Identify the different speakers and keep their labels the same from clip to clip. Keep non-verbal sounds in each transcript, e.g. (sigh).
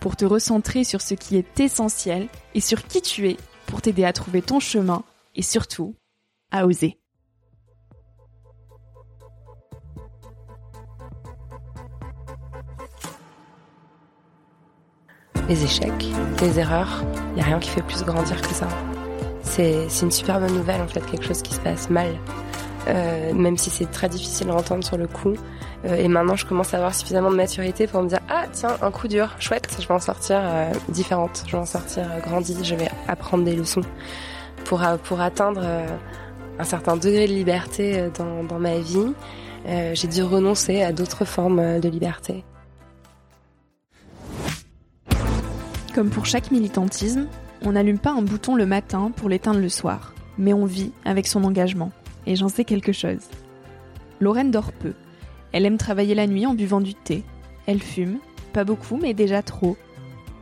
Speaker 1: pour te recentrer sur ce qui est essentiel et sur qui tu es pour t'aider à trouver ton chemin et surtout à oser.
Speaker 2: Les échecs, les erreurs, il n'y a rien qui fait plus grandir que ça. C'est une super bonne nouvelle en fait, quelque chose qui se passe mal. Euh, même si c'est très difficile à entendre sur le coup, et maintenant, je commence à avoir suffisamment de maturité pour me dire ah tiens un coup dur, chouette, je vais en sortir euh, différente, je vais en sortir euh, grandie, je vais apprendre des leçons pour pour atteindre un certain degré de liberté dans, dans ma vie. J'ai dû renoncer à d'autres formes de liberté.
Speaker 1: Comme pour chaque militantisme, on n'allume pas un bouton le matin pour l'éteindre le soir, mais on vit avec son engagement. Et j'en sais quelque chose. Lorraine dort peu, elle aime travailler la nuit en buvant du thé. Elle fume, pas beaucoup mais déjà trop.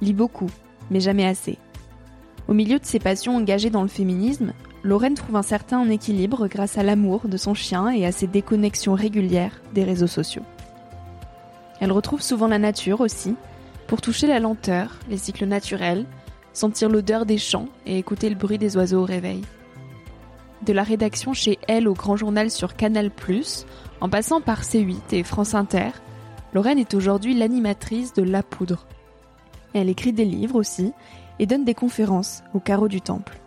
Speaker 1: Lit beaucoup, mais jamais assez. Au milieu de ses passions engagées dans le féminisme, Lorraine trouve un certain équilibre grâce à l'amour de son chien et à ses déconnexions régulières des réseaux sociaux. Elle retrouve souvent la nature aussi, pour toucher la lenteur, les cycles naturels, sentir l'odeur des champs et écouter le bruit des oiseaux au réveil. De la rédaction chez elle au Grand Journal sur Canal+, en passant par C8 et France Inter, Lorraine est aujourd'hui l'animatrice de La Poudre. Elle écrit des livres aussi et donne des conférences au carreau du temple.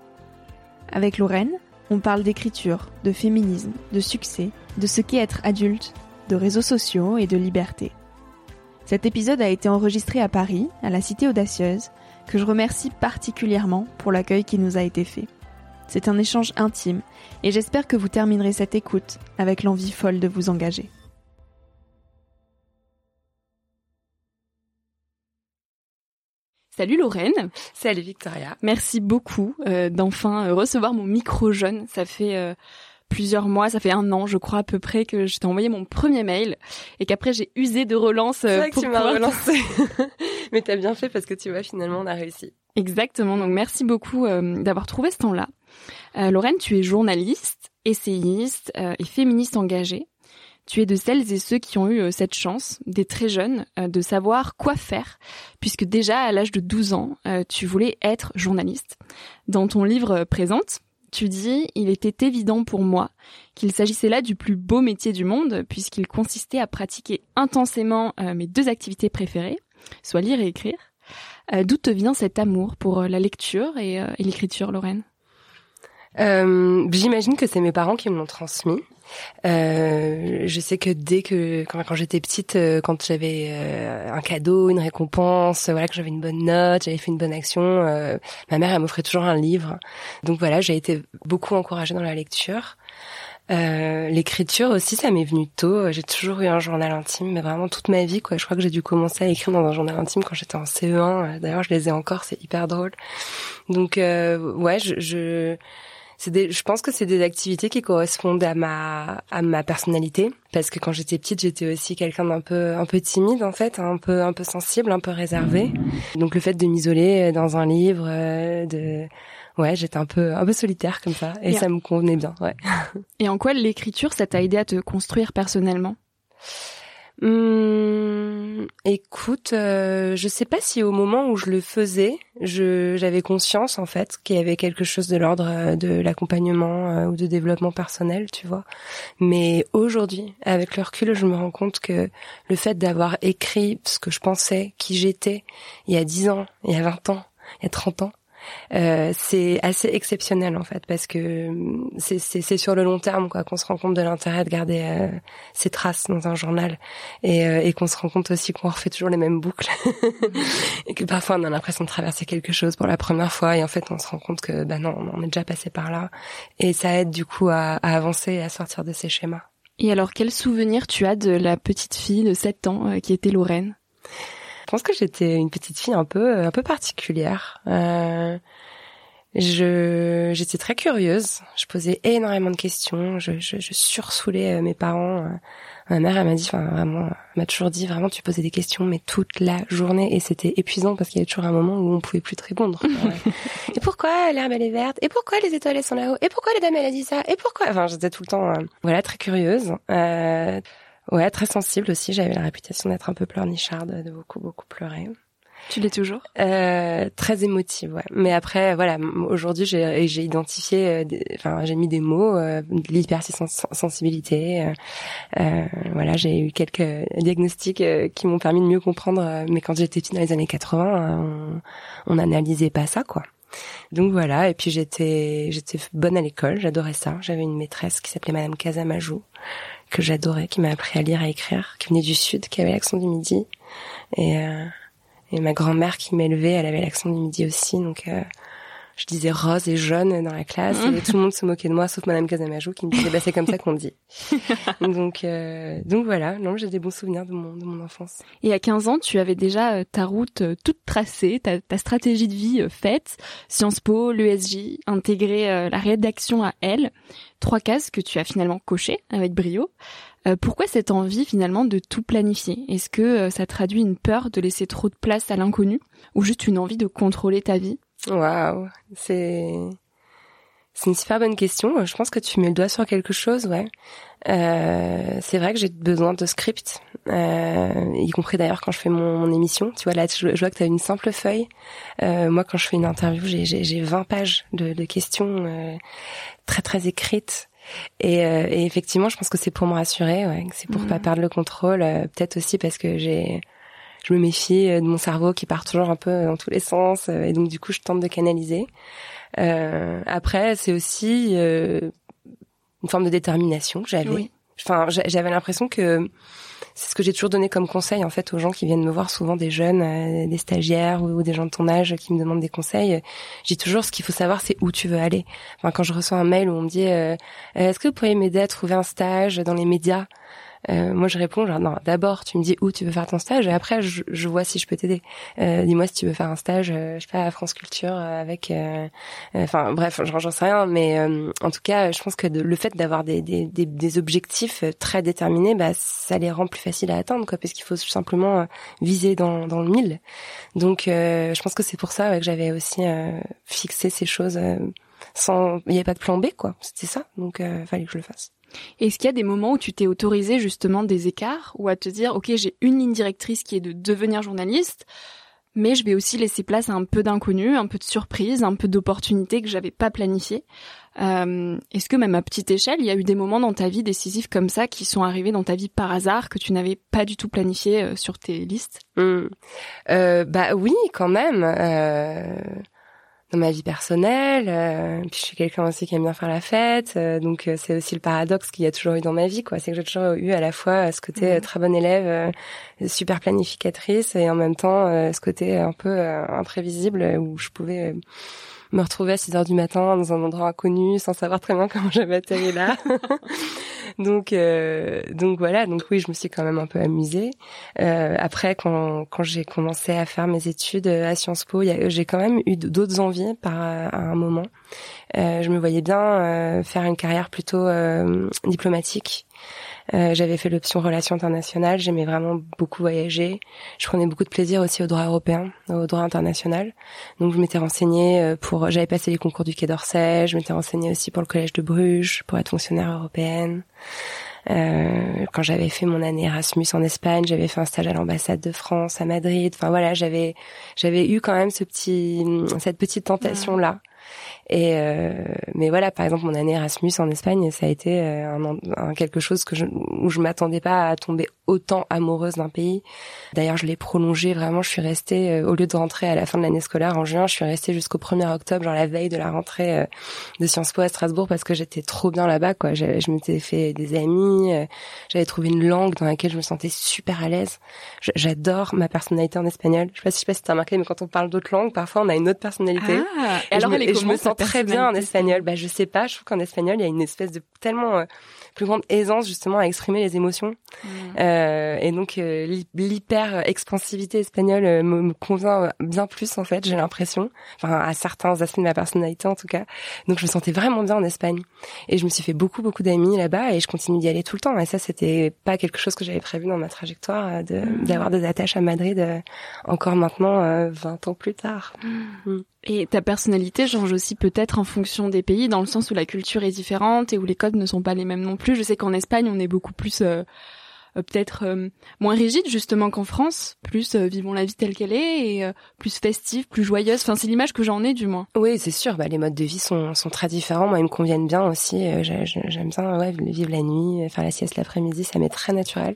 Speaker 1: Avec Lorraine, on parle d'écriture, de féminisme, de succès, de ce qu'est être adulte, de réseaux sociaux et de liberté. Cet épisode a été enregistré à Paris, à la Cité Audacieuse, que je remercie particulièrement pour l'accueil qui nous a été fait. C'est un échange intime et j'espère que vous terminerez cette écoute avec l'envie folle de vous engager. Salut Lorraine.
Speaker 2: Salut Victoria.
Speaker 1: Merci beaucoup euh, d'enfin euh, recevoir mon micro jeune. Ça fait euh, plusieurs mois, ça fait un an je crois à peu près que je t'ai envoyé mon premier mail et qu'après j'ai usé de relance.
Speaker 2: C'est vrai que tu m'as relancé. (laughs) (laughs) Mais t'as bien fait parce que tu vois finalement on a réussi.
Speaker 1: Exactement. Donc merci beaucoup d'avoir trouvé ce temps-là. Euh, Lorraine, tu es journaliste, essayiste euh, et féministe engagée. Tu es de celles et ceux qui ont eu euh, cette chance, des très jeunes, de savoir quoi faire, puisque déjà à l'âge de 12 ans, tu voulais être journaliste. Dans ton livre Présente, tu dis Il était évident pour moi qu'il s'agissait là du plus beau métier du monde, puisqu'il consistait à pratiquer intensément mes deux activités préférées, soit lire et écrire. D'où te vient cet amour pour la lecture et, et l'écriture, Lorraine?
Speaker 2: J'imagine que c'est mes parents qui me l'ont transmis. Euh, je sais que dès que quand, j'étais petite, euh, quand j'avais euh, un cadeau, une récompense, voilà que j'avais une bonne note, j'avais fait une bonne action, euh, ma mère elle m'offrait toujours un livre. Donc voilà, j'ai été beaucoup encouragée dans la lecture. L'écriture aussi, ça m'est venu tôt. J'ai toujours eu un journal intime, mais vraiment toute ma vie, quoi. Je crois que j'ai dû commencer à écrire dans un journal intime quand j'étais en CE1. D'ailleurs, je les ai encore, c'est hyper drôle. Donc ouais, je, je c'est des, je pense que c'est des activités qui correspondent à ma à ma personnalité. Parce que quand j'étais petite j'étais aussi quelqu'un d'un peu un peu timide en fait un peu un peu sensible un peu réservé donc le fait de m'isoler dans un livre euh, de ouais j'étais un peu un peu solitaire comme ça. Et, ça me convenait bien ouais. (laughs)
Speaker 1: Et en quoi l'écriture ça t'a aidé à te construire personnellement?
Speaker 2: Hum, écoute, euh, je sais pas si au moment où je le faisais, je j'avais conscience en fait qu'il y avait quelque chose de l'ordre euh, de l'accompagnement euh, ou de développement personnel, tu vois. Mais aujourd'hui, avec le recul, je me rends compte que le fait d'avoir écrit ce que je pensais, qui j'étais, il y a 10 ans, il y a 20 ans, il y a 30 ans, euh, c'est assez exceptionnel en fait parce que hum, c'est sur le long terme quoi qu'on se rend compte de l'intérêt de garder euh, ces traces dans un journal et, euh, et qu'on se rend compte aussi qu'on refait toujours les mêmes boucles (laughs) et que parfois on a l'impression de traverser quelque chose pour la première fois et en fait on se rend compte que bah non on est déjà passé par là et ça aide du coup à, à avancer et à sortir de ces schémas.
Speaker 1: Et alors quel souvenir tu as de la petite fille de 7 ans qui était Lorraine?
Speaker 2: Je pense que j'étais une petite fille un peu un peu particulière. Euh, je j'étais très curieuse. Je posais énormément de questions. Je, je, je sursoulais euh, mes parents. Euh, ma mère, elle m'a dit, enfin vraiment, m'a toujours dit vraiment, tu posais des questions, mais toute la journée, et c'était épuisant parce qu'il y avait toujours un moment où on pouvait plus te répondre. (laughs) et pourquoi l'herbe elle est verte? Et pourquoi les étoiles elles sont là-haut? Et pourquoi les dames elle a dit ça? Et pourquoi? Enfin, j'étais tout le temps, voilà, très curieuse. Euh, Ouais, très sensible aussi. J'avais la réputation d'être un peu pleurnicharde, de beaucoup, beaucoup pleurer.
Speaker 1: Tu l'es toujours?
Speaker 2: Euh, Très émotive, ouais. Mais après, voilà, aujourd'hui, j'ai, j'ai identifié, euh, enfin, j'ai mis des mots, euh, l'hypersensibilité. Euh, euh, voilà, j'ai eu quelques diagnostics qui m'ont permis de mieux comprendre. mais quand j'étais petite dans les années 80, on, on n'analysait pas ça, quoi. Donc voilà, et puis j'étais j'étais bonne à l'école, j'adorais ça. J'avais une maîtresse qui s'appelait Madame Casamajou, que j'adorais, qui m'a appris à lire, à écrire, qui venait du sud, qui avait l'accent du midi, et, euh, et ma grand-mère qui m'élevait, elle avait l'accent du midi aussi, donc euh, je disais rose et jaune dans la classe et tout le monde se moquait de moi sauf Madame Casamajou qui me disait bah c'est comme ça qu'on dit. (laughs) donc euh, donc voilà, non j'ai des bons souvenirs de mon de mon enfance.
Speaker 1: Et à 15 ans, tu avais déjà euh, ta route euh, toute tracée, ta, ta stratégie de vie faite, Sciences Po, l'ESJ, intégrer la rédaction à elle, trois cases que tu as finalement cochées avec brio. pourquoi cette envie finalement de tout planifier? Est-ce que ça traduit une peur de laisser trop de place à l'inconnu? Ou juste une envie de contrôler ta vie?
Speaker 2: Waouh, c'est c'est une super bonne question. Je pense que tu mets le doigt sur quelque chose, ouais. Euh, c'est vrai que j'ai besoin de script, euh, y compris d'ailleurs quand je fais mon, mon, émission. Tu vois là, je, vois que tu as une simple feuille. Euh, moi, quand je fais une interview, j'ai, j'ai, 20 pages de, de questions euh, très très écrites. Et, euh, et, effectivement, je pense que c'est pour me rassurer, ouais, c'est pour pas mmh. perdre le contrôle. Euh, peut-être aussi parce que j'ai je me méfie euh, de mon cerveau qui part toujours un peu dans tous les sens euh, et donc du coup je tente de canaliser. Euh, après c'est aussi euh, une forme de détermination que j'avais. Enfin j'avais l'impression que c'est ce que j'ai toujours donné comme conseil en fait aux gens qui viennent me voir, souvent des jeunes, des stagiaires ou, des gens de ton âge qui me demandent des conseils. J'ai toujours ce qu'il faut savoir, c'est où tu veux aller. Enfin, quand je reçois un mail où on me dit est-ce que vous pourriez m'aider à trouver un stage dans les médias? Euh, moi, je réponds genre non. D'abord, tu me dis où tu veux faire ton stage, et après, je, je vois si je peux t'aider. Euh, Dis-moi si tu veux faire un stage, euh, je sais pas, à France Culture euh, avec. Euh, enfin, bref, j'en sais rien, mais en tout cas, je pense que le fait d'avoir des, des, des, des, objectifs très déterminés, bah, ça les rend plus faciles à atteindre, quoi, parce qu'il faut simplement viser dans, dans le mille. Donc, je pense que c'est pour ça ouais, que j'avais aussi fixé ces choses sans. Il n'y avait pas de plan B, quoi. C'était ça, donc fallait que je le fasse.
Speaker 1: Est-ce qu'il y a des moments où tu t'es autorisé justement des écarts ou à te dire ok j'ai une ligne directrice qui est de devenir journaliste, mais je vais aussi laisser place à un peu d'inconnu, un peu de surprise, un peu d'opportunités que j'avais pas planifiées. Euh, Est-ce que même à petite échelle, il y a eu des moments dans ta vie décisifs comme ça qui sont arrivés dans ta vie par hasard que tu n'avais pas du tout planifié euh, sur tes listes?
Speaker 2: Mmh. euh, Bah oui, quand même. Dans ma vie personnelle, euh, puis je suis quelqu'un aussi qui aime bien faire la fête, euh, donc c'est aussi le paradoxe qu'il y a toujours eu dans ma vie, quoi. C'est que j'ai toujours eu à la fois ce côté mmh. très bonne élève, super planificatrice, et en même temps ce côté un peu imprévisible où je pouvais me retrouver à 6 heures du matin dans un endroit inconnu sans savoir très bien (laughs) comment j'avais atterri là. (laughs) donc euh, donc voilà, donc oui, je me suis quand même un peu amusée. Euh, après quand quand j'ai commencé à faire mes études à Sciences Po, j'ai quand même eu d'autres envies par à un moment. Euh, je me voyais bien euh, faire une carrière plutôt euh, diplomatique. Euh, j'avais fait l'option relations internationales, j'aimais vraiment beaucoup voyager. Je prenais beaucoup de plaisir aussi au droit européen, au droit international. Donc je m'étais renseignée euh, pour, j'avais passé les concours du Quai d'Orsay, je m'étais renseignée aussi pour le collège de Bruges pour être fonctionnaire européenne. Euh, quand j'avais fait mon année Erasmus en Espagne, j'avais fait un stage à l'ambassade de France à Madrid. Enfin voilà, j'avais j'avais eu quand même ce petit cette petite tentation là. Et euh, mais voilà, par exemple, mon année Erasmus en Espagne, ça a été euh, un, un quelque chose que je, où je m'attendais pas à tomber autant amoureuse d'un pays. D'ailleurs, je l'ai prolongé vraiment. Je suis restée euh, au lieu de rentrer à la fin de l'année scolaire en juin, je suis restée jusqu'au 1er octobre, genre la veille de la rentrée de Sciences Po à Strasbourg, parce que j'étais trop bien là-bas. Quoi, je, je m'étais fait des amis, j'avais trouvé une langue dans laquelle je me sentais super à l'aise. J'adore ma personnalité en espagnol. Je sais pas si je sais pas si t'as remarqué, mais quand on parle d'autres langues, parfois on a une autre personnalité.
Speaker 1: Ah, et, alors, elle
Speaker 2: je me sens très bien en espagnol. Bah, je sais pas. Je trouve qu'en espagnol, il y a une espèce de tellement euh, plus grande aisance justement à exprimer les émotions. Mmh. Euh, et donc euh, l'hyper expansivité espagnole euh, me, convient bien plus en fait. J'ai l'impression, enfin à certains aspects de ma personnalité en tout cas. Donc je me sentais vraiment bien en Espagne. Et je me suis fait beaucoup beaucoup d'amis là-bas et je continue d'y aller tout le temps. Et ça c'était pas quelque chose que j'avais prévu dans ma trajectoire de mmh. d'avoir des attaches à Madrid encore maintenant 20 ans plus tard.
Speaker 1: Mmh. Et ta personnalité change aussi peut-être en fonction des pays, dans le sens où la culture est différente et où les codes ne sont pas les mêmes non plus. Je sais qu'en Espagne, on est beaucoup plus euh, euh, peut-être euh, moins rigide justement qu'en France, plus vivons la vie telle qu'elle est et plus festive, plus joyeuse. Enfin, c'est l'image que j'en ai du moins.
Speaker 2: Oui, c'est sûr. Bah, les modes de vie sont, sont très différents. Moi, ils me conviennent bien aussi. J'aime bien ouais, vivre la nuit, faire la sieste l'après-midi, ça m'est très naturel.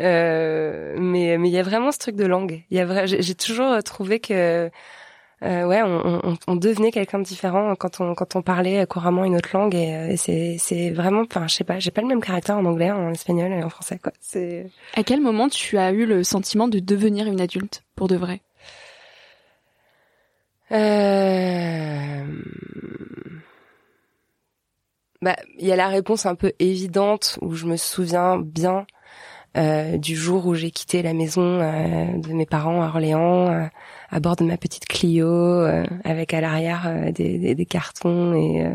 Speaker 2: mais mais il y a vraiment ce truc de langue. Il j'ai toujours trouvé que euh, ouais, on, on, on devenait quelqu'un de différent quand on quand on parlait couramment une autre langue et, euh, c'est c'est vraiment, enfin, je sais pas, j'ai pas le même caractère en anglais, en espagnol et en français quoi. C'est.
Speaker 1: À quel moment tu as eu le sentiment de devenir une adulte pour de vrai?
Speaker 2: Euh... Bah, il y a la réponse un peu évidente où je me souviens bien euh, du jour où j'ai quitté la maison euh, de mes parents à Orléans euh, à bord de ma petite Clio avec à l'arrière des, des, des, cartons et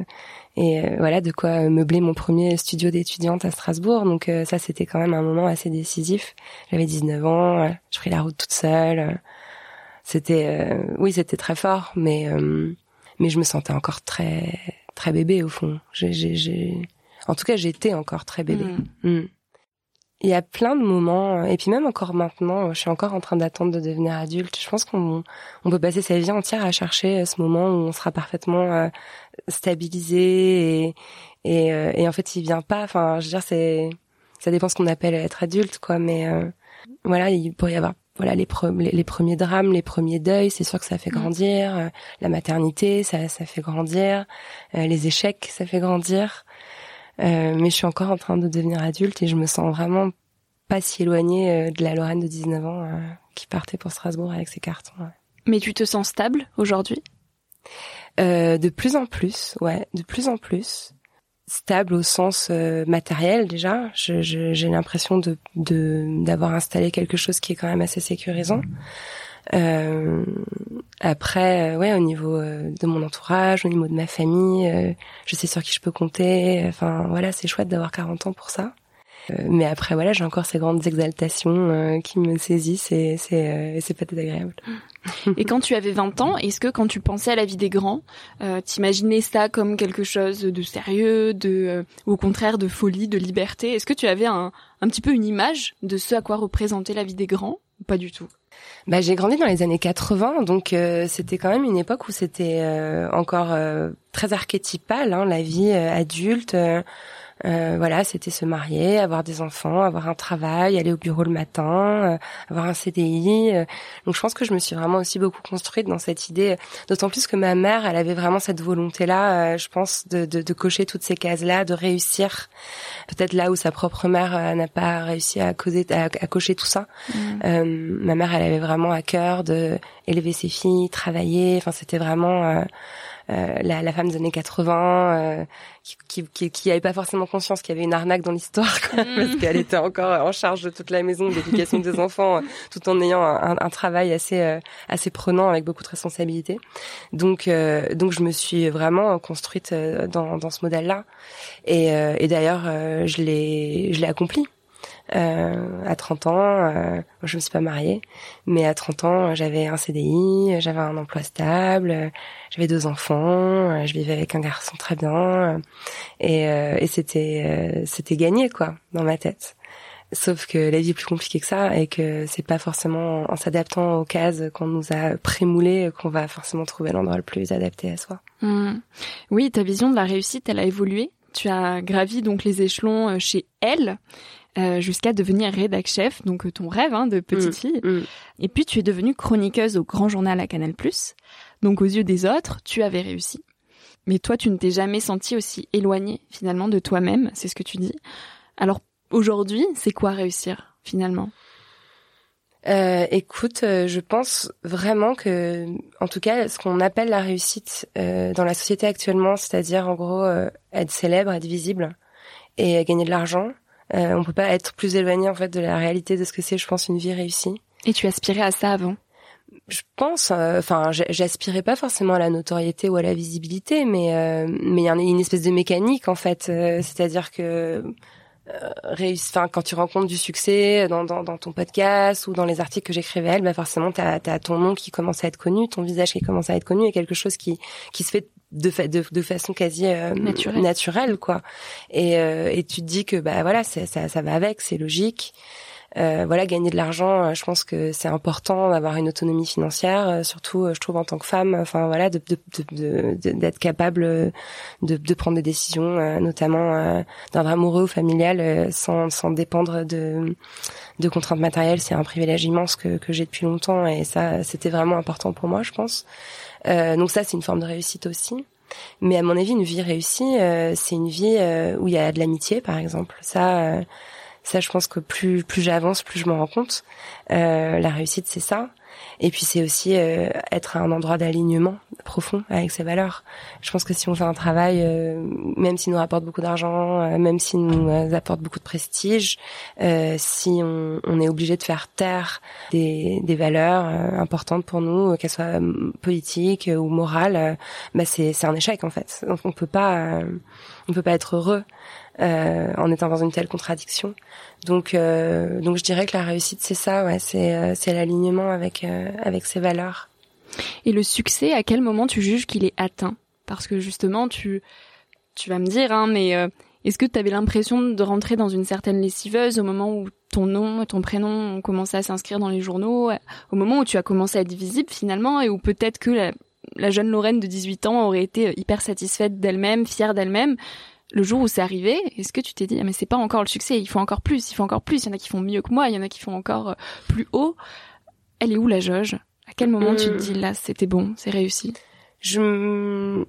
Speaker 2: et voilà de quoi meubler mon premier studio d'étudiante à Strasbourg. Donc ça c'était quand même un moment assez décisif. J'avais 19 ans, je pris la route toute seule. C'était oui, c'était très fort mais mais je me sentais encore très très bébé au fond. J'ai en tout cas, j'étais encore très bébé. Mm. Mm il y a plein de moments, euh, et puis même encore maintenant, je suis encore en train d'attendre de devenir adulte. Je pense qu'on on peut passer sa vie entière à chercher euh, ce moment où on sera parfaitement euh, stabilisé et, et, et, en fait il vient pas. Enfin, je veux dire, c'est ça dépend ce qu'on appelle être adulte, quoi. Mais voilà, il pourrait y avoir voilà les, les, premiers drames, les premiers deuils, c'est sûr que ça fait mmh. grandir. la maternité, ça, ça fait grandir. les échecs, ça fait grandir. Euh, mais je suis encore en train de devenir adulte et je me sens vraiment pas si éloignée euh, de la Lorraine de 19 ans euh, qui partait pour Strasbourg avec ses cartons.
Speaker 1: Mais tu te sens stable aujourd'hui?
Speaker 2: De plus en plus, ouais, de plus en plus stable au sens matériel déjà. J'ai je, l'impression de d'avoir installé quelque chose qui est quand même assez sécurisant. Euh, après, euh, ouais, au niveau euh, de mon entourage, au niveau de ma famille, euh, je sais sur qui je peux compter. Enfin, voilà, c'est chouette d'avoir 40 ans pour ça. mais après, voilà, j'ai encore ces grandes exaltations qui me saisissent et c'est pas agréable.
Speaker 1: Et quand tu avais 20 ans, est-ce que quand tu pensais à la vie des grands, euh, t'imaginais ça comme quelque chose de sérieux, de ou au contraire de folie, de liberté? Est-ce que tu avais un, petit peu une image de ce à quoi représentait la vie des grands pas du tout?
Speaker 2: Bah, j'ai grandi dans les années 80, donc euh, c'était quand même une époque où c'était euh, encore euh, très archétypal, hein, la vie adulte. Euh, voilà, c'était se marier, avoir des enfants, avoir un travail, aller au bureau le matin, euh, avoir un CDI. Euh. Donc je pense que je me suis vraiment aussi beaucoup construite dans cette idée, d'autant plus que ma mère, elle avait vraiment cette volonté-là, je pense, de, de, de, cocher toutes ces cases-là, de réussir. Peut-être là où sa propre mère n'a pas réussi à, causer, à, cocher tout ça. Mmh. ma mère, elle avait vraiment à cœur de élever ses filles, travailler. Enfin, c'était vraiment euh, la, la, femme des années 80 euh, qui, qui, qui, avait pas forcément conscience qu'il y avait une arnaque dans l'histoire mm. parce qu'elle était encore en charge de toute la maison, de l'éducation des enfants, tout en ayant un, un, travail assez euh, assez prenant avec beaucoup de responsabilités. Donc donc je me suis vraiment construite dans, dans ce modèle-là et, et d'ailleurs je l'ai je l'ai accompli. Euh, à 30 ans, euh, je me suis pas mariée, mais à 30 ans, j'avais un CDI, j'avais un emploi stable, j'avais deux enfants, je vivais avec un garçon très bien, et, euh, et c'était c'était gagné quoi dans ma tête. Sauf que la vie est plus compliquée que ça et que c'est pas forcément en s'adaptant aux cases qu'on nous a prémoulées qu'on va forcément trouver l'endroit le plus adapté à soi.
Speaker 1: Mmh. Oui, ta vision de la réussite, elle a évolué. Tu as gravi donc les échelons chez Elle. Euh, jusqu'à devenir rédac chef, donc euh, ton rêve hein, de petite mm, fille. Mm. Et puis tu es devenue chroniqueuse au Grand Journal à Canal+. Donc aux yeux des autres, tu avais réussi. Mais toi, tu ne t'es jamais senti aussi éloignée finalement de toi-même, c'est ce que tu dis. Alors aujourd'hui, c'est quoi réussir finalement?
Speaker 2: Euh, écoute, euh, je pense vraiment que, en tout cas, ce qu'on appelle la réussite dans la société actuellement, c'est-à-dire en gros être célèbre, être visible et gagner de l'argent, euh, on peut pas être plus éloigné en fait de la réalité de ce que c'est, je pense, une vie réussie.
Speaker 1: Et tu aspirais à ça avant?
Speaker 2: Je pense, euh, enfin, j'aspirais pas forcément à la notoriété ou à la visibilité, mais euh, mais il y a une espèce de mécanique en fait, euh, c'est-à-dire que enfin quand tu rencontres du succès dans, dans, dans, ton podcast ou dans les articles que j'écrivais elle bah forcément tu as, ton nom qui commence à être connu ton visage qui commence à être connu et quelque chose qui qui se fait de, de, de façon quasi euh, naturelle. quoi. Et, euh, et tu te dis que bah voilà, ça, ça va avec, c'est logique. Euh, voilà, gagner de l'argent, je pense que c'est important d'avoir une autonomie financière, surtout, je trouve en tant que femme. Enfin voilà, de, d'être capable de, de prendre des décisions, notamment d'un amoureux ou familial, sans, sans dépendre de, de contraintes matérielles. C'est un privilège immense que, que j'ai depuis longtemps, et ça, c'était vraiment important pour moi, je pense. Euh, donc ça, c'est une forme de réussite aussi. Mais à mon avis, une vie réussie, euh, c'est une vie euh, où il y a de l'amitié, par exemple. Ça, ça, je pense que plus plus j'avance, plus je m'en rends compte. la réussite, c'est ça. Et puis c'est aussi euh, être à un endroit d'alignement profond avec ses valeurs. Je pense que si on fait un travail, euh, même s'il nous rapporte beaucoup d'argent, euh, même s'il nous apporte beaucoup de prestige, si on, on, est obligé de faire taire des, des valeurs importantes pour nous, qu'elles soient politiques ou morales, bah c'est c'est un échec en fait. Donc on peut pas on peut pas être heureux euh, en étant dans une telle contradiction. Donc, euh, donc je dirais que la réussite, c'est ça, ouais, c'est euh, c'est l'alignement avec euh, avec ses valeurs.
Speaker 1: Et le succès, à quel moment tu juges qu'il est atteint? Parce que justement, tu tu vas me dire, hein, mais euh, est-ce que tu avais l'impression de rentrer dans une certaine lessiveuse au moment où ton nom ton prénom ont commencé à s'inscrire dans les journaux, au moment où tu as commencé à être visible finalement, et où peut-être que la, la jeune Lorraine de 18 ans aurait été hyper satisfaite d'elle-même, fière d'elle-même, le jour où c'est arrivé, est-ce que tu t'es dit ah, mais c'est pas encore le succès, il faut encore plus, il faut encore plus, il y en a qui font mieux que moi, il y en a qui font encore euh, plus haut. Elle est où la jauge? À quel moment tu te dis là c'était bon, c'est réussi?
Speaker 2: Je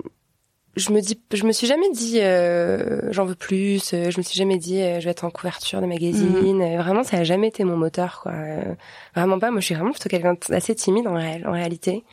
Speaker 2: je me dis, je me suis jamais dit euh, j'en veux plus. Euh, je me suis jamais dit je vais être en couverture de magazine. Mhm. Vraiment, ça a jamais été mon moteur, quoi. vraiment pas. Moi, je suis vraiment plutôt quelqu'un d'assez timide en, réalité.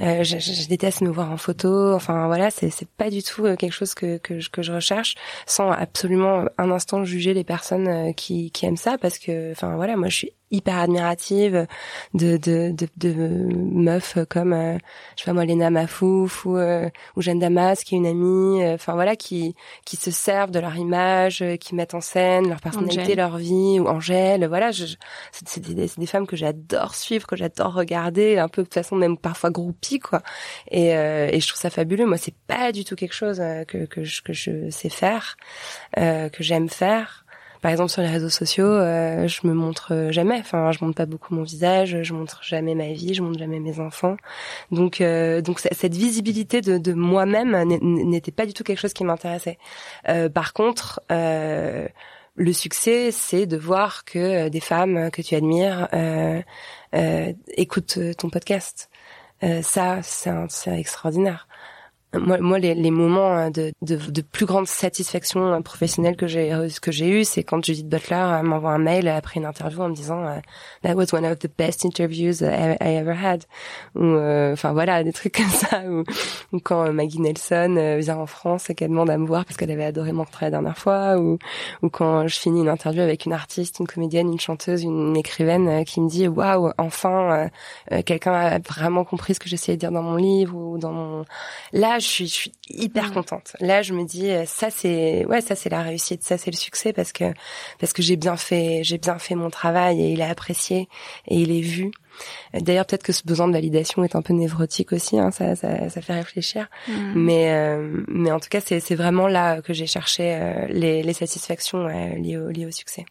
Speaker 2: Euh, je, je, déteste me voir en photo. Enfin voilà, c'est c'est pas du tout quelque chose que que je, que je recherche, sans absolument un instant juger les personnes qui qui aiment ça, parce que enfin voilà, moi je suis hyper admirative de de de, de meufs comme euh, je sais pas moi Lena Mafouf ou euh, ou Jeanne Damas qui est une amie euh, enfin voilà qui qui se servent de leur image qui mettent en scène leur personnalité leur vie ou Angèle voilà je, c'est des, des, femmes que j'adore suivre que j'adore regarder un peu de façon même parfois groupie quoi. Et et je trouve ça fabuleux. Moi c'est pas du tout quelque chose que que je, que je sais faire que j'aime faire Par exemple, sur les réseaux sociaux, euh, je me montre jamais. Enfin, je montre pas beaucoup mon visage, je montre jamais ma vie, je montre jamais mes enfants. Donc, euh, donc cette visibilité de, de moi-même n'était pas du tout quelque chose qui m'intéressait. Euh, par contre, euh, le succès, c'est de voir que des femmes que tu admires écoutent ton podcast. ça, c'est extraordinaire moi, moi les, les moments euh, de, de, de, plus grande satisfaction euh, professionnelle que j'ai euh, que j'ai eu, c'est quand Judith Butler m'envoie un mail après une interview en me disant That was one of the best interviews I, ever had. Ou enfin voilà des trucs (laughs) comme ça. Ou, quand Maggie Nelson vient en France et qu'elle demande à me voir parce qu'elle avait adoré mon travail la dernière fois. Ou, ou quand je finis une interview avec une artiste, une comédienne, une chanteuse, une, écrivaine qui me dit Waouh, enfin quelqu'un a vraiment compris ce que j'essayais de dire dans mon livre ou dans mon là je suis, je suis hyper contente. Là, je me dis, euh, ça c'est, ouais, ça c'est la réussite, ça c'est le succès parce que parce que j'ai bien fait, j'ai bien fait mon travail et il a apprécié et il est vu. D'ailleurs, peut-être que ce besoin de validation est un peu névrotique aussi, hein, ça, ça, ça, fait réfléchir. Mm. Mais, euh, mais en tout cas, c'est vraiment là que j'ai cherché euh, les, les, satisfactions liées, au, liées au succès.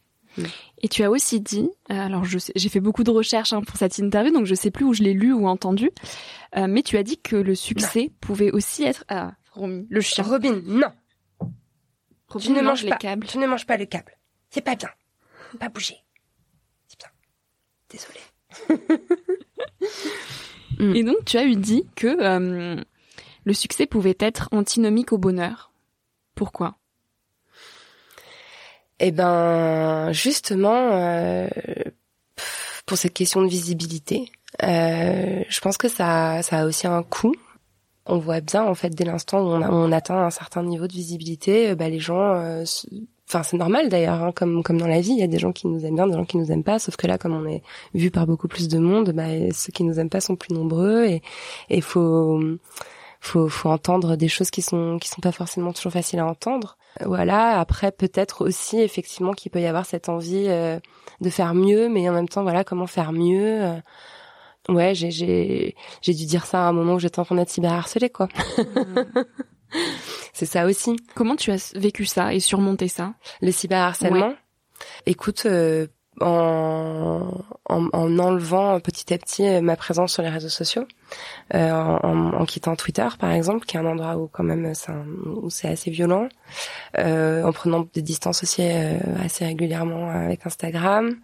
Speaker 1: Et tu as aussi dit, alors j'ai fait beaucoup de recherches hein, pour cette interview, donc je sais plus où je l'ai lu ou entendu, euh, mais tu as dit que le succès pouvait aussi être ah le chien.
Speaker 2: Robin, non. Robin tu ne manges les pas. câbles. Tu ne manges pas le câble. C'est pas bien. Pas bouger. C'est bien. Désolée. (laughs)
Speaker 1: Et donc tu as eu dit que euh, le succès pouvait être antinomique au bonheur. Pourquoi?
Speaker 2: Eh ben, justement, euh, pour cette question de visibilité, euh, je pense que ça, ça a aussi un coût. On voit bien, en fait, dès l'instant où on, atteint un certain niveau de visibilité, euh, bah, les gens, euh, enfin, c'est normal d'ailleurs, hein, comme comme dans la vie, il y a des gens qui nous aiment bien, des gens qui nous aiment pas. Sauf que là, comme on est vu par beaucoup plus de monde, bah, ceux qui nous aiment pas sont plus nombreux et il faut faut faut entendre des choses qui sont qui sont pas forcément toujours faciles à entendre. Voilà. Après, peut-être aussi effectivement qu'il peut y avoir cette envie euh, de faire mieux, mais en même temps, voilà, comment faire mieux. Euh. ouais, j'ai j'ai j'ai dû dire ça à un moment où j'étais en train d'être cyberharcelée, quoi. Mmh. (laughs) C'est ça aussi.
Speaker 1: Comment tu as vécu ça et surmonté ça?
Speaker 2: Le cyberharcèlement? Écoute, euh, en, en, en, enlevant petit à petit euh, ma présence sur les réseaux sociaux, euh, en, en, quittant Twitter par exemple, qui est un endroit où quand même c'est où c'est assez violent, euh, en prenant des distances aussi euh, assez régulièrement avec Instagram,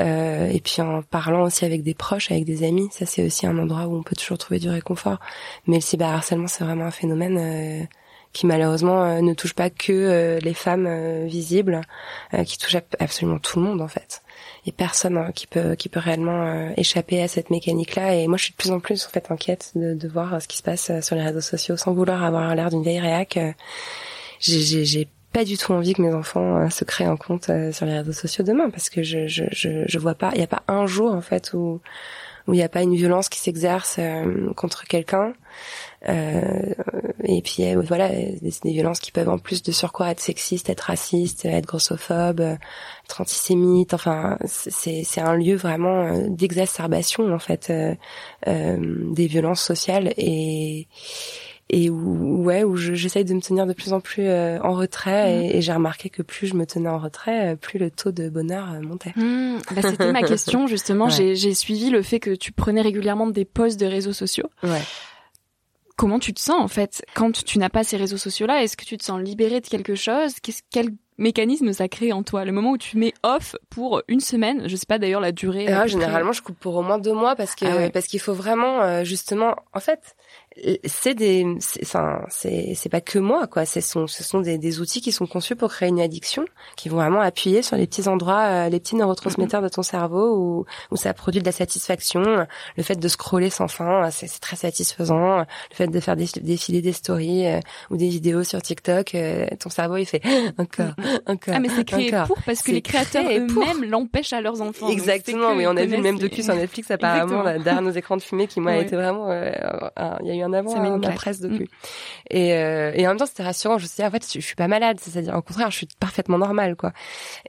Speaker 2: euh, et puis en parlant aussi avec des proches, avec des amis. Ça c'est aussi un endroit où on peut toujours trouver du réconfort. Mais le cyberharcèlement c'est vraiment un phénomène euh, qui malheureusement ne touche pas que euh, les femmes euh, visibles, qui touche absolument tout le monde en fait. Et personne hein, qui peut qui peut réellement échapper à cette mécanique-là. Et moi, je suis de plus en plus en fait inquiète de, de voir ce qui se passe sur les réseaux sociaux, sans vouloir avoir l'air d'une vieille réac. j'ai j'ai pas du tout envie que mes enfants se créent un compte sur les réseaux sociaux demain parce que je je je, je vois pas il y a pas un jour en fait où où il n'y a pas une violence qui s'exerce contre quelqu'un euh, et puis euh, voilà, c'est des violences qui peuvent en plus de surcroît être sexistes, être racistes, être grossophobes, être antisémites. Enfin, c'est c'est un lieu vraiment euh, d'exacerbation en fait euh, des violences sociales et et où ouais où j'essaye de me tenir de plus en plus en retrait mmh. et, j'ai remarqué que plus je me tenais en retrait plus le taux de bonheur montait.
Speaker 1: Mmh. bah, c'était ma question (laughs) justement. J'ai suivi le fait que tu prenais régulièrement des posts de réseaux sociaux.
Speaker 2: Ouais.
Speaker 1: Comment tu te sens en fait quand tu n'as pas ces réseaux sociaux-là? Est-ce que tu te sens libéré de quelque chose? Qu'est-ce quel mécanisme ça crée en toi? Le moment où tu mets off pour une semaine, je sais pas d'ailleurs la durée.
Speaker 2: Ah, généralement, je coupe pour au moins deux mois parce que ah parce qu'il faut vraiment euh, justement, en fait, c'est des c'est c'est pas que moi quoi. Ce sont ce sont des, des outils qui sont conçus pour créer une addiction qui vont vraiment appuyer sur les petits endroits euh, les petits neurotransmetteurs de ton cerveau où où ça produit de la satisfaction. Le fait de scroller sans fin c'est très satisfaisant. Le fait de faire défiler des stories euh, ou des vidéos sur TikTok euh, ton cerveau il fait (gasps) encore encore (laughs)
Speaker 1: ah mais c'est créé pour parce que les créateurs eux-mêmes l'empêchent à leurs enfants.
Speaker 2: Exactement oui on a vu le même docu sur Netflix apparemment derrière nos écrans de fumée qui moi a été vraiment il y a eu un avant, hein, la presse depuis. Et, euh, et en même temps, c'était rassurant. Je me suis dit, en fait, je, suis pas malade. C'est-à-dire, au contraire, je suis parfaitement normale, quoi.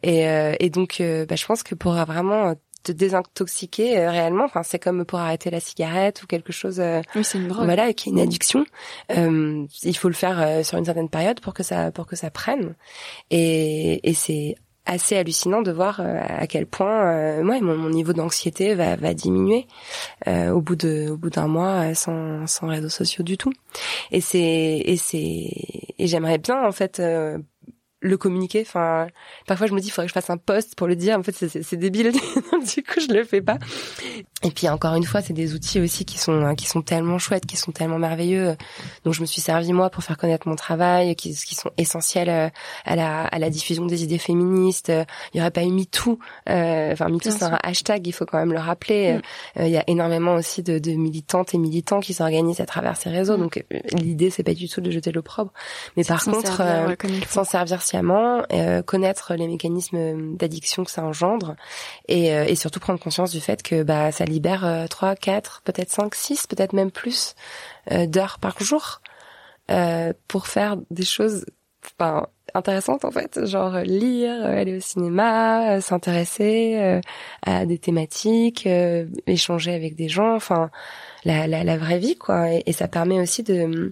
Speaker 2: Et, euh, et donc, euh, bah, je pense que pour vraiment te désintoxiquer euh, réellement. Enfin, c'est comme pour arrêter la cigarette ou quelque chose.
Speaker 1: oui, c'est une drogue.
Speaker 2: Voilà, qui est une addiction. il faut le faire sur une certaine période pour que ça pour que ça prenne. Et, et c'est assez hallucinant de voir à quel point moi mon, niveau d'anxiété va, va diminuer au bout de au bout d'un mois sans sans réseaux sociaux du tout. Et c'est et c'est et j'aimerais bien en fait le communiquer. Enfin, parfois je me dis, il faudrait que je fasse un post pour le dire. En fait, c'est débile. (laughs) du coup, je le fais pas. Et puis encore une fois, c'est des outils aussi qui sont qui sont tellement chouettes, qui sont tellement merveilleux. Donc je me suis servi moi pour faire connaître mon travail, qui, qui sont essentiels euh, à la à la diffusion des idées féministes. Il y aurait pas eu MeToo. Euh, enfin, MeToo c'est un hashtag, il faut quand même le rappeler. Mm. Euh, il y a énormément aussi de, de militantes et militants qui s'organisent à travers ces réseaux. Mm. Donc l'idée c'est pas du tout de jeter l'opprobre, mais par contre, s'en servir euh, connaître les mécanismes d'addiction que ça engendre et, euh, et, surtout prendre conscience du fait que bah ça libère euh, 3, 4, peut-être 5, 6, peut-être même plus euh, d'heures par jour pour faire des choses enfin intéressantes en fait, genre lire, aller au cinéma, s'intéresser à des thématiques, échanger avec des gens, enfin la, la, la vraie vie quoi. Et ça permet aussi de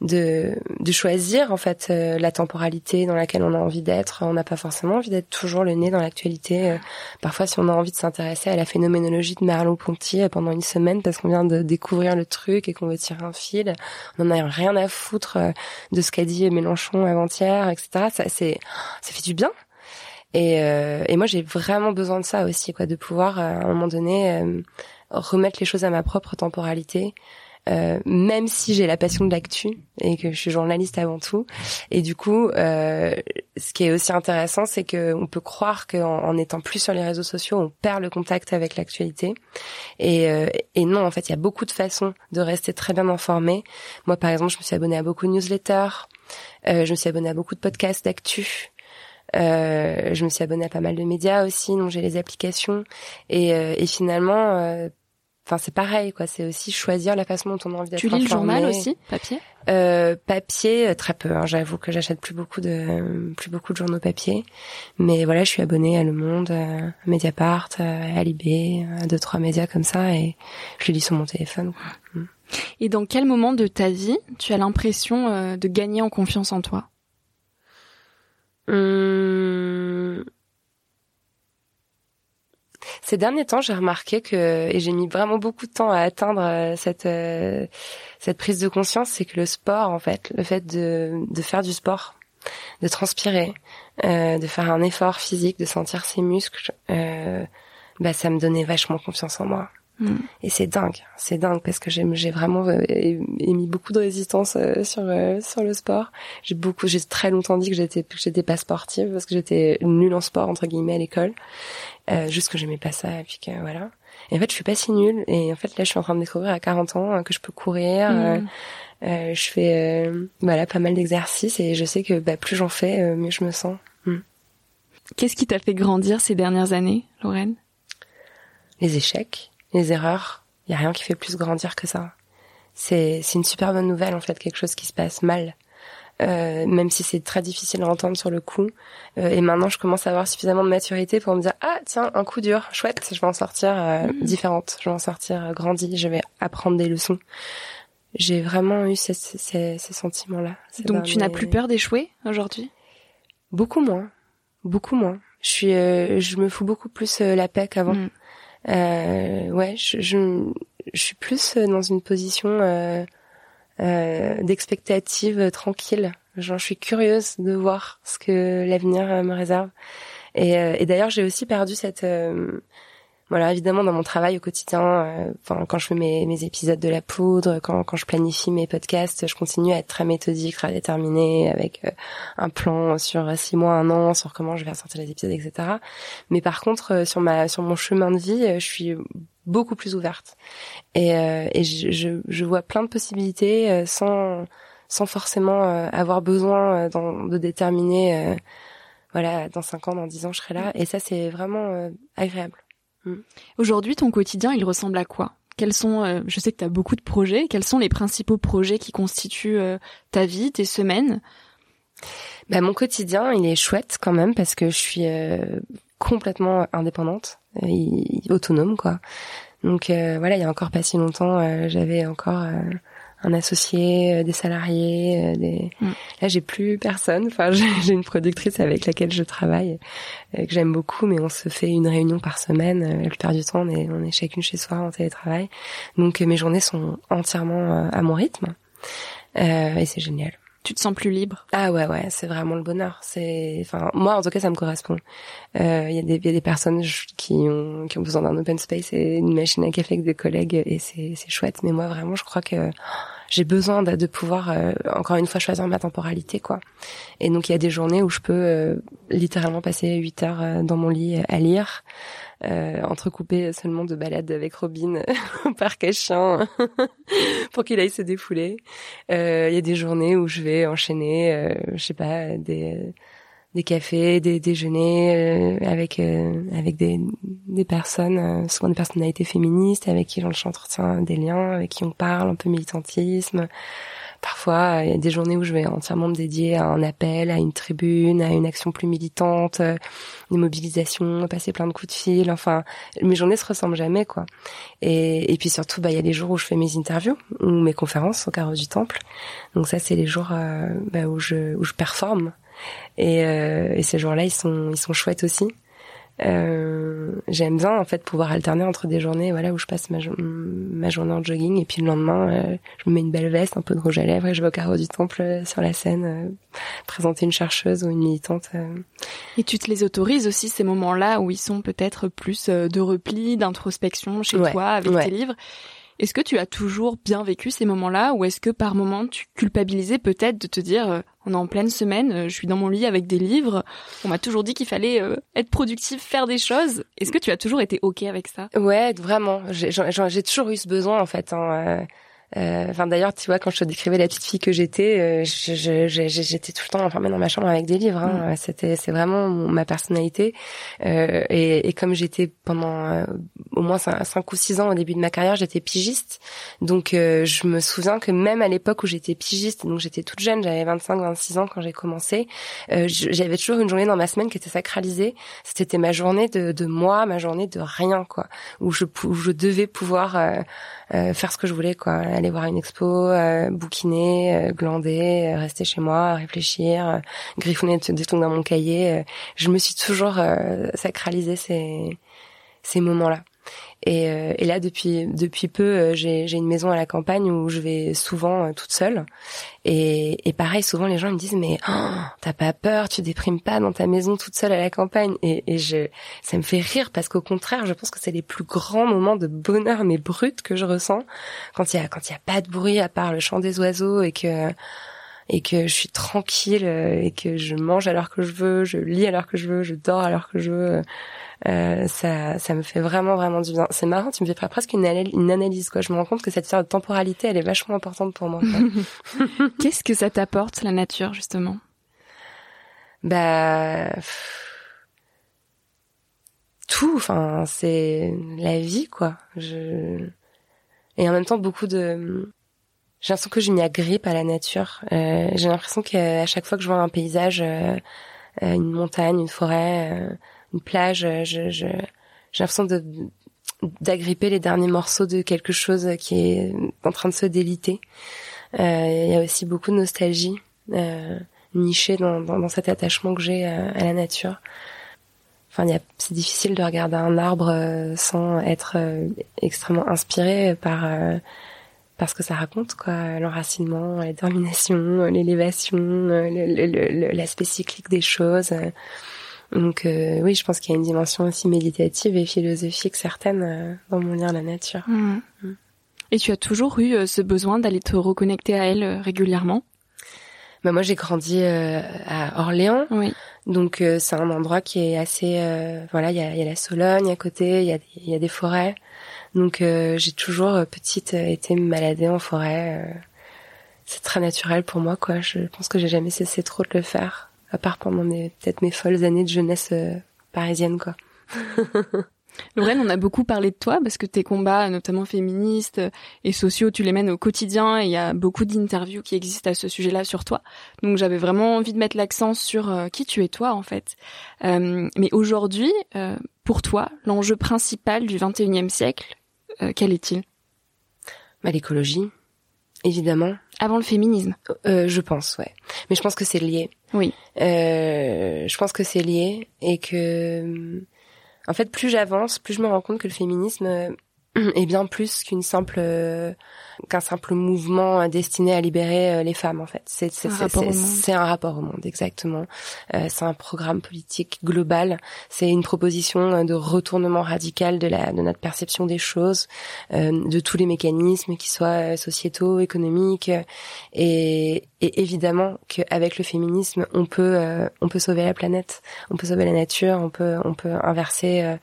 Speaker 2: de, de choisir en fait euh, la temporalité dans laquelle on a envie d'être. On n'a pas forcément envie d'être toujours le nez dans l'actualité. Euh, parfois, si on a envie de s'intéresser à la phénoménologie de Merleau-Ponty euh, pendant une semaine parce qu'on vient de découvrir le truc et qu'on veut tirer un fil, on n'en a rien à foutre de ce qu'a dit Mélenchon avant-hier, etc. Ça, c'est, ça fait du bien. Et, et moi, j'ai vraiment besoin de ça aussi, quoi, de pouvoir à un moment donné remettre les choses à ma propre temporalité. Euh, même si j'ai la passion de l'actu et que je suis journaliste avant tout. Et du coup, euh, ce qui est aussi intéressant, c'est que on peut croire qu'en en étant plus sur les réseaux sociaux, on perd le contact avec l'actualité. Et, euh, et non, en fait, il y a beaucoup de façons de rester très bien informé. Moi, par exemple, je me suis abonnée à beaucoup de newsletters. Euh, je me suis abonnée à beaucoup de podcasts d'actu. Euh, je me suis abonnée à pas mal de médias aussi, dont j'ai les applications. Et, euh, et finalement, Enfin, c'est pareil, quoi. C'est aussi choisir la façon dont on a envie d'être
Speaker 1: Tu lis le journal aussi, papier?
Speaker 2: Euh, Papier, euh, très peu. Hein. J'avoue que j'achète plus beaucoup de plus beaucoup de journaux papier. Mais voilà, je suis abonnée à Le Monde, à Mediapart, à Libé, à deux trois médias comme ça, et je les lis sur mon téléphone. Mm.
Speaker 1: Et dans quel moment de ta vie tu as l'impression euh, de gagner en confiance en toi?
Speaker 2: Hum... Ces derniers temps, j'ai remarqué que, et j'ai mis vraiment beaucoup de temps à atteindre euh, cette euh, cette prise de conscience, c'est que le sport, en fait, le fait de, de faire du sport, de transpirer, euh, de faire un effort physique, de sentir ses muscles, euh, bah ça me donnait vachement confiance en moi. Mm. Et c'est dingue, c'est dingue parce que j'ai j'ai vraiment euh, émis beaucoup de résistance sur sur le sport. J'ai beaucoup, j'ai très longtemps dit que j'étais que j'étais pas sportive parce que j'étais nulle en sport entre guillemets à l'école euh, juste que j'aimais pas ça et puis que voilà. Et en fait, je suis pas si nulle et en fait là, je suis en train de découvrir à 40 ans hein, que je peux courir. Euh, mm. euh, je fais euh, voilà pas mal d'exercices et je sais que bah, plus j'en fais, euh, mieux je me sens. Mm.
Speaker 1: Qu'est-ce qui t'a fait grandir ces dernières années, Lorraine?
Speaker 2: Les échecs, les erreurs. Il y a rien qui fait plus grandir que ça. C'est c'est une super bonne nouvelle en fait, quelque chose qui se passe mal. Euh, même si c'est très difficile à entendre sur le coup. Euh, et maintenant, je commence à avoir suffisamment de maturité pour me dire ah tiens un coup dur, chouette, je vais en sortir euh, mmh. différente, je vais en sortir grandie, je vais apprendre des leçons. J'ai vraiment eu ces, ces, ces sentiments-là.
Speaker 1: Donc tu n'as plus peur d'échouer aujourd'hui?
Speaker 2: Beaucoup moins, beaucoup moins. Je suis, je me fous beaucoup plus la paix qu'avant. Mmh. Ouais, je, je, je, suis plus dans une position euh, d'expectative tranquille. J'en suis curieuse de voir ce que l'avenir euh, me réserve. Et, euh, et d'ailleurs, j'ai aussi perdu cette voilà, évidemment, dans mon travail au quotidien, enfin, quand je fais mes, mes, épisodes de la poudre, quand, quand je planifie mes podcasts, je continue à être très méthodique, très déterminée, avec un plan sur six mois, un an, sur comment je vais sortir les épisodes, etc. Mais par contre, sur ma, sur mon chemin de vie, je suis beaucoup plus ouverte. Et, euh, et je, je, je, vois plein de possibilités euh, sans sans forcément euh, avoir besoin de déterminer voilà dans cinq ans dans dix ans je serai là et ça c'est vraiment agréable
Speaker 1: mm. aujourd'hui ton quotidien il ressemble à quoi? Quels sont je sais que tu as beaucoup de projets quels sont les principaux projets qui constituent ta vie tes semaines?
Speaker 2: Bah, mon quotidien il est chouette quand même parce que je suis complètement indépendante et autonome quoi. Donc euh, voilà, il y a encore pas si longtemps, euh, j'avais encore euh, un associé, des salariés, des. Mm. Là, j'ai plus personne. Enfin, (laughs) j'ai une productrice avec laquelle je travaille que j'aime beaucoup, mais on se fait une réunion par semaine. La plupart du temps, on est, on est chacune chez soi en télétravail. Donc mes journées sont entièrement à mon rythme et c'est génial.
Speaker 1: Tu te sens plus libre
Speaker 2: Ah ouais ouais, c'est vraiment le bonheur. C'est, enfin moi en tout cas ça me correspond. Il euh, y a des y a des personnes qui ont qui ont besoin d'un open space et une machine à café avec des collègues et c'est c'est chouette. Mais moi vraiment je crois que j'ai besoin de, de pouvoir euh, encore une fois choisir ma temporalité quoi. Et donc il y a des journées où je peux euh, littéralement passer 8 heures euh, dans mon lit à lire euh, entrecoupé seulement de balades avec Robin (laughs) au parc (laughs) pour qu'il aille se défouler. Euh, il y a des journées où je vais enchaîner, euh, je sais pas, des des cafés, des déjeuners euh, avec avec des des personnes, souvent des personnalités féministes avec qui j'entretiens des liens, avec qui on parle un peu militantisme. Parfois, il y a des journées où je vais entièrement me dédier à un appel, à une tribune, à une action plus militante, euh, une mobilisation, passer plein de coups de fil. Enfin, mes journées se ressemblent jamais, quoi. Et, et puis surtout, bah, il y a les jours où je fais mes interviews ou mes conférences au carreau du temple. Donc ça, c'est les jours euh, bah, où je où je performe. Et, euh, et ces jours-là, ils sont ils sont chouettes aussi. Euh, j'aime bien en fait pouvoir alterner entre des journées voilà où je passe ma, ma journée en jogging et puis le lendemain euh, je me mets une belle veste un peu de rouge à lèvres et je vais au carreau du temple euh, sur la scène présenter une chercheuse ou une militante
Speaker 1: et tu te les autorises aussi ces moments là où ils sont peut-être plus de repli d'introspection chez toi avec tes livres est-ce que tu as toujours bien vécu ces moments-là ou est-ce que par moment tu culpabilisais peut-être de te dire euh, on est en pleine semaine, euh, je suis dans mon lit avec des livres, on m'a toujours dit qu'il fallait euh, être productif, faire des choses. Est-ce que tu as toujours été ok avec ça?
Speaker 2: Ouais, vraiment. J'ai toujours eu ce besoin en fait. Hein, enfin d'ailleurs, tu vois, quand je te décrivais la petite fille que j'étais, euh, j'étais tout le temps enfermée dans ma chambre avec des livres. Hein. Mm. C'était, c'est vraiment ma personnalité. Euh, et, et, comme j'étais pendant au moins 5, ou 6 ans au début de ma carrière, j'étais pigiste. Donc je me souviens que même à l'époque où j'étais pigiste, donc j'étais toute jeune, j'avais 25-26 ans quand j'ai commencé, j'avais toujours une journée dans ma semaine qui était sacralisée. C'était ma journée de, de moi, ma journée de rien, quoi, où je, où je devais pouvoir euh, faire ce que je voulais, quoi. Aller voir une expo, euh, bouquiner, euh, glander, rester chez moi, réfléchir, griffonner des trucs dans mon cahier. je me suis toujours sacralisé ces ces moments-là. Et, euh, et, là, depuis depuis peu, euh, j'ai une maison à la campagne où je vais souvent euh, toute seule. Et, et, pareil, souvent les gens me disent mais oh, t'as pas peur, tu déprimes pas dans ta maison toute seule à la campagne. Et, et je, ça me fait rire parce qu'au contraire, je pense que c'est les plus grands moments de bonheur mais brut que je ressens quand il y a quand il y a pas de bruit à part le chant des oiseaux et que et que je suis tranquille et que je mange à l'heure que je veux, je lis à l'heure que je veux, je dors à l'heure que je veux. Euh, ça, ça me fait vraiment, vraiment du bien. C'est marrant, tu me fais presque une, une analyse, quoi. Je me rends compte que cette histoire de temporalité, elle est vachement importante pour moi. (laughs)
Speaker 1: Qu'est-ce que ça t'apporte, la nature, justement?
Speaker 2: Bah... Tout, enfin, c'est la vie, quoi. Je... Et en même temps, beaucoup de... J'ai l'impression que je m'y agrippe à la nature. Euh, j'ai l'impression qu'à chaque fois que je vois un paysage, euh, euh une montagne, une forêt, euh, une plage, euh, je, j'ai l'impression de d'agripper les derniers morceaux de quelque chose qui est en train de se déliter. Il y a aussi beaucoup de nostalgie nichée dans, dans, dans, cet attachement que j'ai à, la nature. Enfin, c'est difficile de regarder un arbre sans être extrêmement inspiré par par ce que ça raconte, quoi, l'enracinement, la détermination, l'élévation, l'aspect cyclique des choses. Donc euh, oui, je pense qu'il y a une dimension aussi méditative et philosophique certaine euh, dans mon lien à la nature.
Speaker 1: Mmh. Mmh. Et tu as toujours eu euh, ce besoin d'aller te reconnecter à elle régulièrement?
Speaker 2: Bah moi j'ai grandi à Orléans,
Speaker 1: oui.
Speaker 2: donc c'est un endroit qui est assez voilà il y a, y a, la Sologne à côté, il y a, y a des forêts, donc j'ai toujours petite été me balader en forêt. c'est très naturel pour moi quoi. Je pense que j'ai jamais cessé trop de le faire à part pendant peut-être mes folles années de jeunesse euh, parisienne quoi. (laughs)
Speaker 1: Lorraine, on a beaucoup parlé de toi parce que tes combats, notamment féministes et sociaux, tu les mènes au quotidien et il y a beaucoup d'interviews qui existent à ce sujet-là sur toi. Donc j'avais vraiment envie de mettre l'accent sur euh, qui tu es toi en fait. Euh, mais aujourd'hui, euh, pour toi, l'enjeu principal du 21e siècle, quel est-il?
Speaker 2: Bah, L'écologie. évidemment.
Speaker 1: Avant le féminisme
Speaker 2: euh, Je pense, ouais. Mais je pense que c'est lié.
Speaker 1: Oui.
Speaker 2: Euh, je pense que c'est lié et que, en fait, plus j'avance, plus je me rends compte que le féminisme (clears throat) est bien plus qu'une simple euh, qu'un simple mouvement destiné à libérer euh, les femmes en fait.
Speaker 1: C'est c'est c'est
Speaker 2: un rapport au monde exactement. Euh, c'est un programme politique global. C'est une proposition de retournement radical de la de notre perception des choses de tous les mécanismes qui soient sociétaux économiques et et évidemment qu'avec le féminisme, on peut euh, on peut sauver la planète, on peut sauver la nature, on peut on peut inverser euh,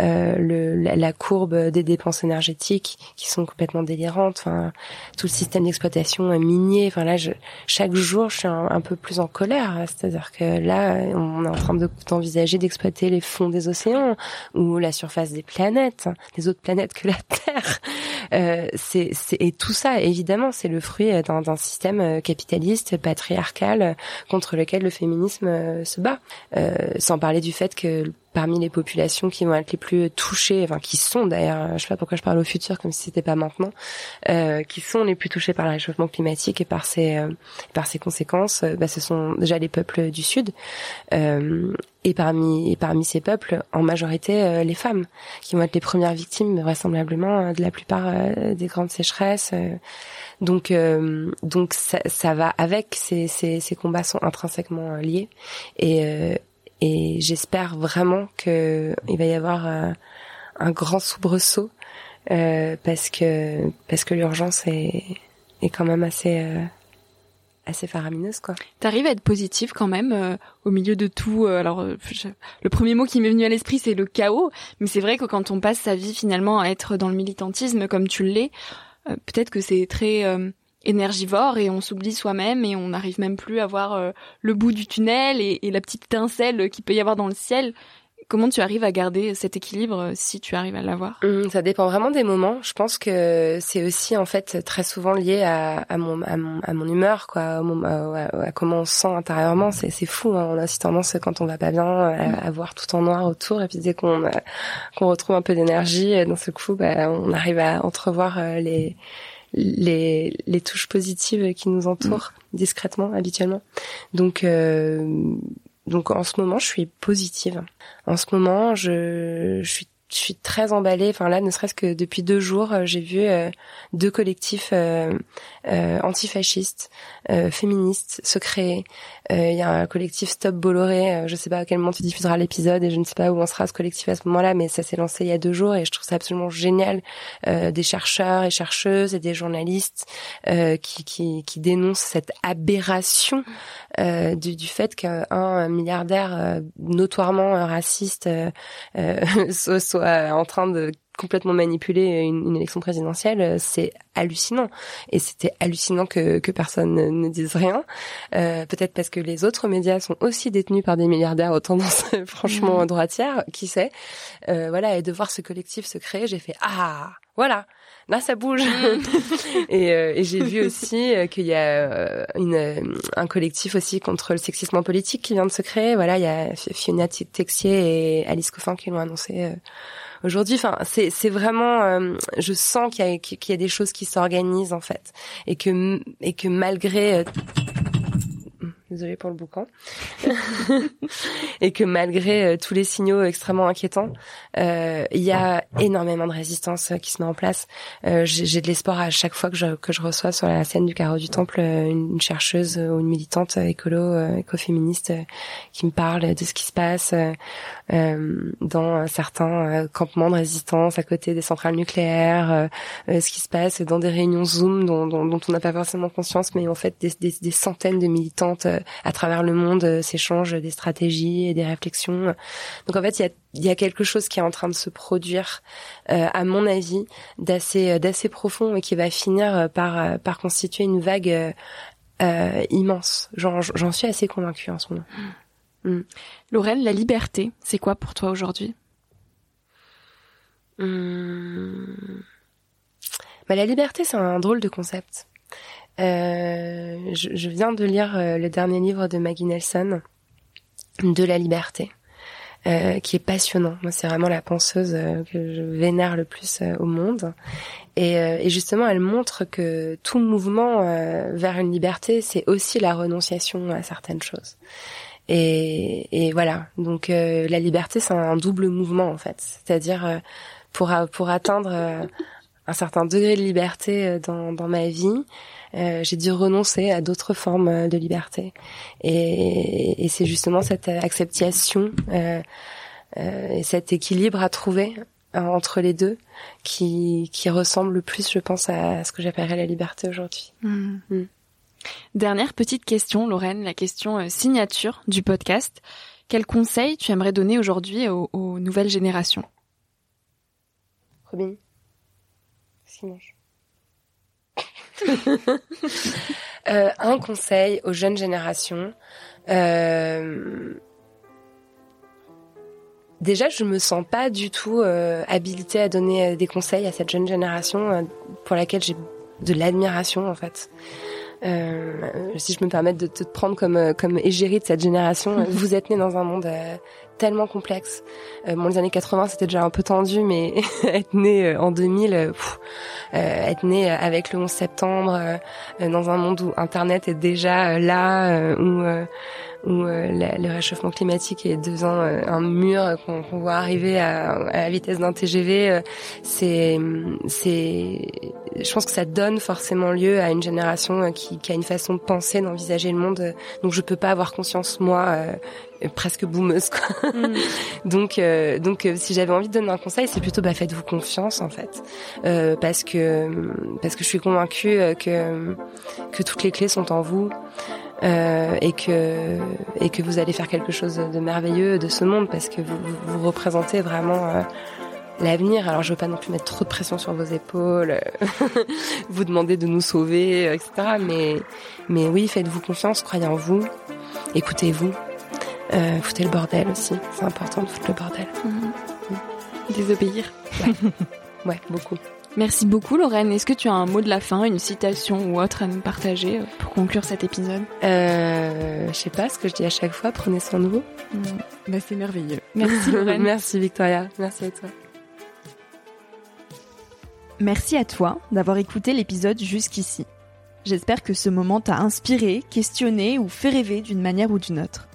Speaker 2: euh le, la, courbe des dépenses énergétiques qui sont complètement délirantes. Enfin, tout le système d'exploitation minier. Enfin là, je, chaque jour, je suis un, peu plus en colère. C'est-à-dire que là, on est en train d'envisager d'exploiter les fonds des océans ou la surface des planètes, des autres planètes que la (laughs) Terre. Euh, c'est et tout ça, évidemment, c'est le fruit d'un système capitaliste patriarcal contre lequel le féminisme euh, se bat. Euh, sans parler du fait que parmi les populations qui vont être les plus touchées, enfin qui sont d'ailleurs, je sais pas pourquoi je parle au futur comme si c'était pas maintenant, euh, qui sont les plus touchés par le réchauffement climatique et par ses par ses conséquences, bah, ce sont déjà les peuples du sud. et parmi et parmi ces peuples, en majorité les femmes, qui vont être les premières victimes vraisemblablement de la plupart des grandes sécheresses. Donc, euh, donc ça, ça, va avec. Ces, ces, ces, combats sont intrinsèquement euh, liés. Et, euh, et j'espère vraiment que il va y avoir un grand soubresaut parce que parce que l'urgence est est quand même assez assez faramineuse quoi.
Speaker 1: T'arrives à être positive quand même au milieu de tout. alors le premier mot qui m'est venu à l'esprit c'est le chaos, mais c'est vrai que quand on passe sa vie finalement à être dans le militantisme comme tu l'es, euh, peut-être que c'est très euh, énergivore et on s'oublie soi-même et on n'arrive même plus à voir euh, le bout du tunnel et, et la petite étincelle qu'il peut y avoir dans le ciel. Comment tu arrives à garder cet équilibre si tu arrives à l'avoir?
Speaker 2: Hum, Ça dépend vraiment des moments. Je pense que c'est aussi en fait très souvent lié à, à, mon, à, mon, à mon humeur, quoi, à, comment on se sent intérieurement. C'est, c'est fou. Hein. On a aussi tendance quand on va pas bien à, voir tout en noir autour et puis dès qu'on qu'on retrouve un peu d'énergie, dans ce coup, bah, on arrive à entrevoir euh, les les, les touches positives qui nous entourent mmh. discrètement habituellement. Donc euh, donc en ce moment, je suis positive. En ce moment, je, je suis je suis très emballée. Enfin là, ne serait-ce que depuis deux jours, euh, j'ai vu euh, deux collectifs euh, antifascistes, féministes se créer. Il y a un collectif Stop Bolloré. je sais pas à quel moment tu diffuseras l'épisode et je ne sais pas où on sera ce collectif à ce moment-là, mais ça s'est lancé il y a deux jours et je trouve ça absolument génial. des chercheurs et chercheuses et des journalistes qui, qui, qui dénoncent cette aberration du, du fait qu'un milliardaire notoirement raciste (laughs) soit euh, en train de complètement manipuler une, élection présidentielle, euh, c'est hallucinant. Et c'était hallucinant que, que personne ne, dise rien. Euh, Peut-être parce que les autres médias sont aussi détenus par des milliardaires aux tendances (laughs) franchement mmh. droitières, qui sait. Euh, voilà, et de voir ce collectif se créer, j'ai fait ah voilà là ça bouge mmh. (laughs) et, euh, et j'ai vu aussi qu'il y a une, un collectif aussi contre le sexisme politique qui vient de se créer voilà il y a Fiona Texier et Alice Coffin qui l'ont annoncé aujourd'hui. Enfin, c'est vraiment, euh, je sens qu'il y a y a des choses qui s'organisent en fait, et que et que malgré euh, désolée pour le boucan, (laughs) et que malgré euh, tous les signaux extrêmement inquiétants, euh, il y a énormément de résistance qui se met en place. Euh, J'ai de l'espoir à chaque fois que je, que je reçois sur la scène du carreau du temple une, chercheuse ou une militante écolo, écoféministe qui me parle de ce qui se passe dans certains campements de résistance à côté des centrales nucléaires, ce qui se passe dans des réunions Zoom dont, dont, dont on n'a pas forcément conscience, mais en fait des, des, des centaines de militantes à travers le monde euh, s'échangent des stratégies et des réflexions. Donc en fait, il y a, y a, quelque chose qui est en train de se produire, euh, à mon avis, d'assez euh, d'assez profond et qui va finir par par constituer une vague euh, immense. J'en suis assez convaincue en ce moment.
Speaker 1: Mm. mm. Lorraine, la liberté, c'est quoi pour toi aujourd'hui?
Speaker 2: Mmh. bah, La liberté, c'est un drôle de concept. Euh, je, viens de lire euh, le dernier livre de Maggie Nelson, De la liberté. euh, qui est passionnant. Moi, c'est vraiment la penseuse euh, que je vénère le plus au monde. Et, et, justement, elle montre que tout mouvement vers une liberté, c'est aussi la renonciation à certaines choses. Et, et voilà. Donc, la liberté, c'est un double mouvement en fait. C'est-à-dire pour pour atteindre un certain degré de liberté dans, dans ma vie, euh, j'ai dû renoncer à d'autres formes euh, de liberté. Et, et c'est justement cette acceptation euh, euh, et cet équilibre à trouver entre les deux qui, qui ressemble le plus, je pense, à ce que j'appellerais la liberté aujourd'hui.
Speaker 1: Mmh. Mmh. Dernière petite question, Lorraine, la question signature du podcast. Quel conseil tu aimerais donner aujourd'hui aux, aux, nouvelles générations?
Speaker 2: Robin, qu'est-ce mange (laughs) euh, un conseil aux jeunes générations. Euh, déjà, je me sens pas du tout euh, habilitée à donner des conseils à cette jeune génération pour laquelle j'ai de l'admiration en fait. si je me permets de te prendre comme comme égérie de cette génération, (laughs) vous êtes né dans un monde tellement complexe. Euh, bon, les années 80, c'était déjà un peu tendu, mais (laughs) être né euh, en 2000, euh, euh, être né avec le 11 septembre, dans un monde où Internet est déjà là, où où le réchauffement climatique est devant un mur qu'on voit arriver à, à la vitesse d'un TGV, c'est c'est je pense que ça donne forcément lieu à une génération qui, qui a une façon de penser, d'envisager le monde. Donc je peux pas avoir conscience moi presque boumeuse quoi. Mm. (laughs) donc euh, donc euh, si j'avais envie de donner un conseil c'est plutôt bah faites-vous confiance en fait euh, parce que parce que je suis convaincue euh, que que toutes les clés sont en vous euh, et que et que vous allez faire quelque chose de merveilleux de ce monde parce que vous vous, représentez vraiment l'avenir. Alors je veux pas non plus mettre trop de pression sur vos épaules, (laughs) vous demander de nous sauver, etc. Mais mais oui, faites-vous confiance, croyez en vous, écoutez-vous euh, foutez le bordel aussi. C'est important de foutre le bordel. Mhm.
Speaker 1: Désobéir. (laughs)
Speaker 2: Ouais. beaucoup.
Speaker 1: Merci beaucoup Lorraine. Est-ce que tu as un mot de la fin, une citation ou autre à nous partager euh, pour conclure cet épisode?
Speaker 2: Euh, Je sais pas ce que je dis à chaque fois. Prenez soin de vous.
Speaker 1: Bah, c'est merveilleux. (laughs) Merci Lorraine.
Speaker 2: Merci Victoria. Merci à toi.
Speaker 1: Merci à toi d'avoir écouté l'épisode jusqu'ici. J'espère que ce moment t'a inspiré, questionné ou fait rêver d'une manière ou d'une autre.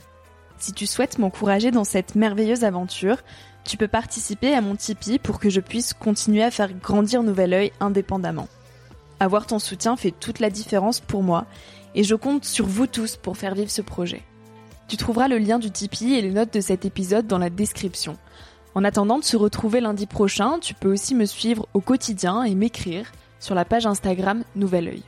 Speaker 1: Si tu souhaites m'encourager dans cette merveilleuse aventure, tu peux participer à mon Tipeee pour que je puisse continuer à faire grandir Nouvel Oeil indépendamment. Avoir ton soutien fait toute la différence pour moi et je compte sur vous tous pour faire vivre ce projet. Tu trouveras le lien du Tipeee et les notes de cet épisode dans la description. En attendant de se retrouver lundi prochain, tu peux aussi me suivre au quotidien et m'écrire sur la page Instagram Nouvel Oeil.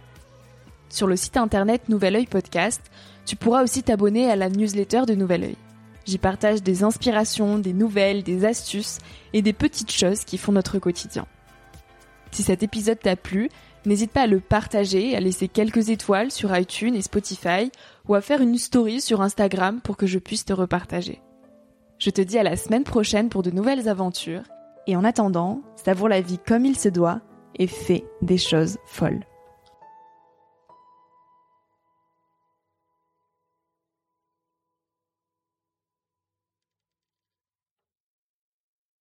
Speaker 1: Sur le site internet Nouvel Oeil Podcast, tu pourras aussi t'abonner à la newsletter de Nouvel Oeil. J'y partage des inspirations, des nouvelles, des astuces et des petites choses qui font notre quotidien. Si cet épisode t'a plu, n'hésite pas à le partager, à laisser quelques étoiles sur iTunes et Spotify ou à faire une story sur Instagram pour que je puisse te repartager. Je te dis à la semaine prochaine pour de nouvelles aventures et en attendant, savoure la vie comme il se doit et fais des choses folles.